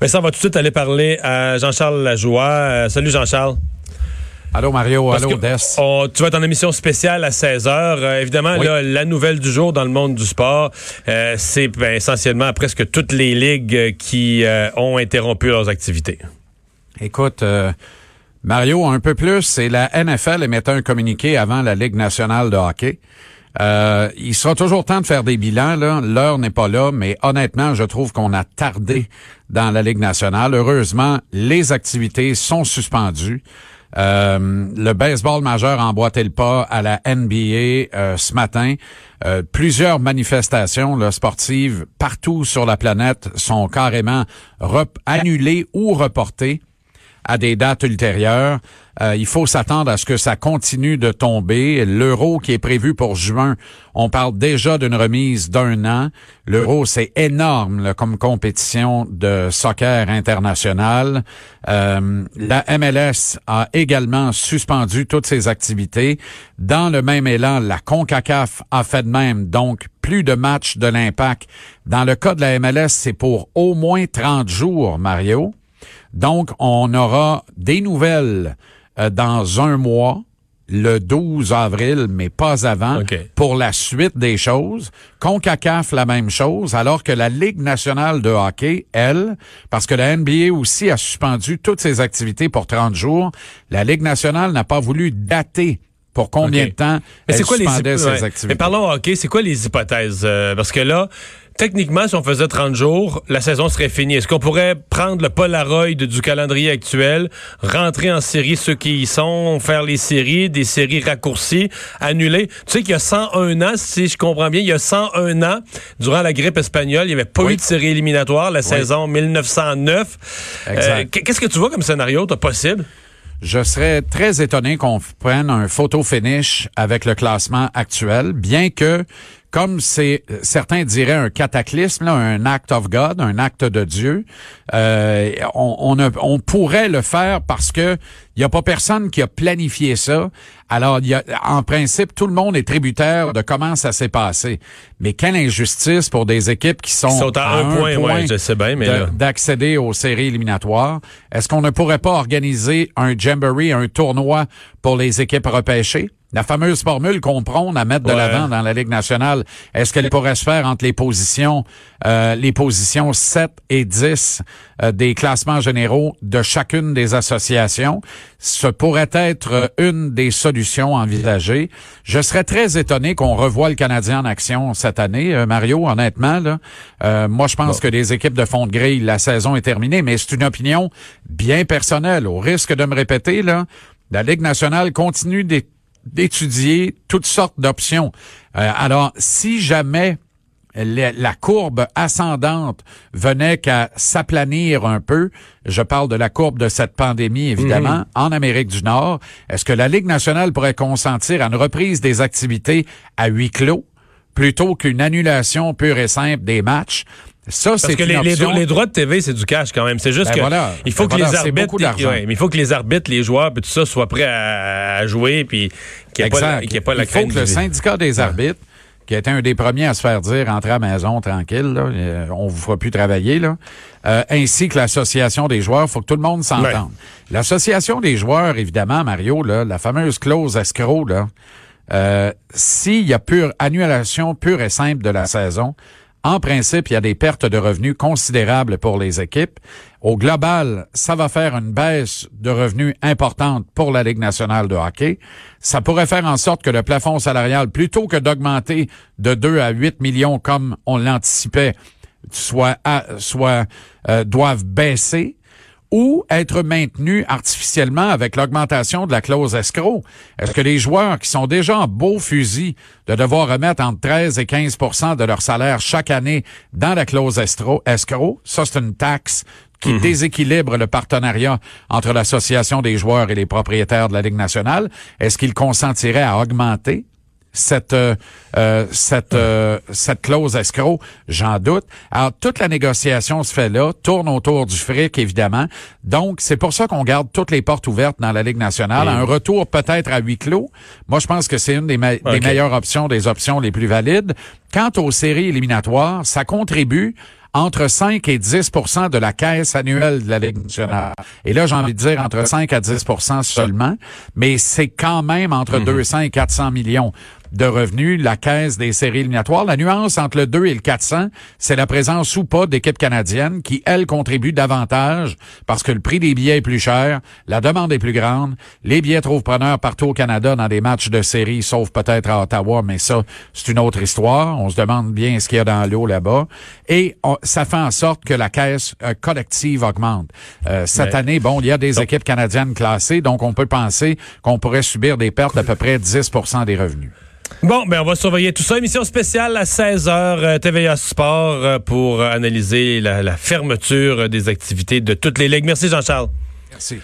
Mais ça, on va tout de suite aller parler à Jean-Charles Lajoie. Euh, salut Jean-Charles. Allô Mario, allô Des. tu vas être en émission spéciale à 16h. Euh, évidemment, là, la nouvelle du jour dans le monde du sport, euh, c'est ben, essentiellement presque toutes les ligues qui ont interrompu leurs activités. Écoute, Mario, un peu plus, c'est la NFL émettait un communiqué avant la Ligue nationale de hockey. Euh, il sera toujours temps de faire des bilans. L'heure n'est pas là, mais honnêtement, je trouve qu'on a tardé dans la Ligue nationale. Heureusement, les activités sont suspendues. Euh, le baseball majeur emboîtait le pas à la NBA euh, ce matin. Plusieurs manifestations sportives partout sur la planète sont carrément annulées ou reportées à des dates ultérieures. Euh, il faut s'attendre à ce que ça continue de tomber. L'euro qui est prévu pour juin, on parle déjà d'une remise d'un an. L'euro, c'est énorme comme compétition de soccer international. Euh, la MLS a également suspendu toutes ses activités. Dans le même élan, la CONCACAF a fait de même, donc plus de matchs de l'impact. Dans le cas de la MLS, c'est pour au moins 30 jours, Mario. Donc, on aura des nouvelles euh, dans un mois, le 12 avril, mais pas avant, pour la suite des choses. CONCACAF, la même chose, alors que la Ligue nationale de hockey, elle, parce que la NBA aussi a suspendu toutes ses activités pour 30 jours, la Ligue nationale n'a pas voulu dater pour combien de temps elle quoi suspendait les... ses activités. Mais parlons hockey, c'est quoi les hypothèses? Euh, parce que là, techniquement, si on faisait 30 jours, la saison serait finie. Est-ce qu'on pourrait prendre le Polaroid du calendrier actuel, rentrer en série ceux qui y sont, faire les séries, des séries raccourcies, annuler? Tu sais qu'il y a 101 ans, si je comprends bien, il y a 101 ans, durant la grippe espagnole, il n'y avait pas eu de série éliminatoire, la saison 1909. Euh, qu'est-ce que tu vois comme scénario, toi, possible? Je serais très étonné qu'on prenne un photo finish avec le classement actuel, bien que comme c'est certains diraient un cataclysme, là, un act of God, un acte de Dieu, euh, on, on, pourrait le faire parce que il y a pas personne qui a planifié ça. Alors, y a, en principe, tout le monde est tributaire de comment ça s'est passé. Mais quelle injustice pour des équipes qui sont, à, un, point, ouais, je sais bien, mais d'accéder aux séries éliminatoires. Est-ce qu'on ne pourrait pas organiser un jamboree, un tournoi pour les équipes repêchées? La fameuse formule qu'on prône à mettre de l'avant dans la Ligue nationale, est-ce qu'elle pourrait se faire entre les positions euh, les positions 7 et 10 euh, des classements généraux de chacune des associations? Ce pourrait être une des solutions envisagées. Je serais très étonné qu'on revoie le Canadien en action cette année, euh, Mario, honnêtement. Là. moi, je pense que les équipes de fond de grille, la saison est terminée, mais c'est une opinion bien personnelle. Au risque de me répéter, là, la Ligue nationale continue des d'étudier toutes sortes d'options. Euh, alors, si jamais la courbe ascendante venait qu'à s'aplanir un peu, je parle de la courbe de cette pandémie, évidemment, mhm. en Amérique du Nord, est-ce que la Ligue nationale pourrait consentir à une reprise des activités à huis clos plutôt qu'une annulation pure et simple des matchs? Ça, c'est que les, les, droits de TV, c'est du cash quand même. C'est juste ben que il faut ben que les arbitres, mais il faut que les arbitres, les joueurs, puis tout ça soient prêts à, jouer, puis qu'il n'y ait, pas, qu ait pas la Il faut que le syndicat des arbitres, qui a été un des premiers à se faire dire entrer à la maison tranquille, là, euh, on vous fera plus travailler là, euh, ainsi que l'association des joueurs, faut que tout le monde s'entende. L'association des joueurs, évidemment, Mario, là, la fameuse clause escroc, là. Euh, S'il y a pure annulation pure et simple de la saison, en principe, il y a des pertes de revenus considérables pour les équipes. Au global, ça va faire une baisse de revenus importante pour la Ligue nationale de hockey. Ça pourrait faire en sorte que le plafond salarial, plutôt que d'augmenter de 2 à 8 millions comme on l'anticipait, soit, euh, doivent baisser ou être maintenu artificiellement avec l'augmentation de la clause escroc? Est-ce que les joueurs qui sont déjà en beau fusil de devoir remettre entre 13 et 15% de leur salaire chaque année dans la clause escroc, ça c'est une taxe qui mhm. déséquilibre le partenariat entre l'association des joueurs et les propriétaires de la Ligue nationale, est-ce qu'ils consentiraient à augmenter cette euh, euh, cette euh, cette clause escroc, j'en doute. Alors toute la négociation se fait là, tourne autour du fric évidemment. Donc c'est pour ça qu'on garde toutes les portes ouvertes dans la Ligue nationale. Un retour peut-être à huis clos. Moi je pense que c'est une des, des meilleures options, des options les plus valides. Quant aux séries éliminatoires, ça contribue entre 5 et 10% de la caisse annuelle de la Ligue nationale. Et là, j'ai envie de dire entre 5 à 10% seulement, mais c'est quand même entre 200 et 400 millions de revenus, la caisse des séries éliminatoires. La nuance entre le 2 et le 400, c'est la présence ou pas d'équipes canadiennes qui, elles, contribuent davantage parce que le prix des billets est plus cher, la demande est plus grande, les billets trouvent preneurs partout au Canada dans des matchs de séries, sauf peut-être à Ottawa, mais ça, c'est une autre histoire. On se demande bien ce qu'il y a dans l'eau là-bas. Et ça fait en sorte que la caisse euh, collective augmente. Euh, cette année, bon, il y a des équipes canadiennes classées, donc on peut penser qu'on pourrait subir des pertes d'à peu près 10% des revenus. Bon, ben on va surveiller tout ça. Émission spéciale à 16h, euh, TVA Sport, euh, pour analyser la, la fermeture des activités de toutes les ligues. Merci Jean-Charles. Merci.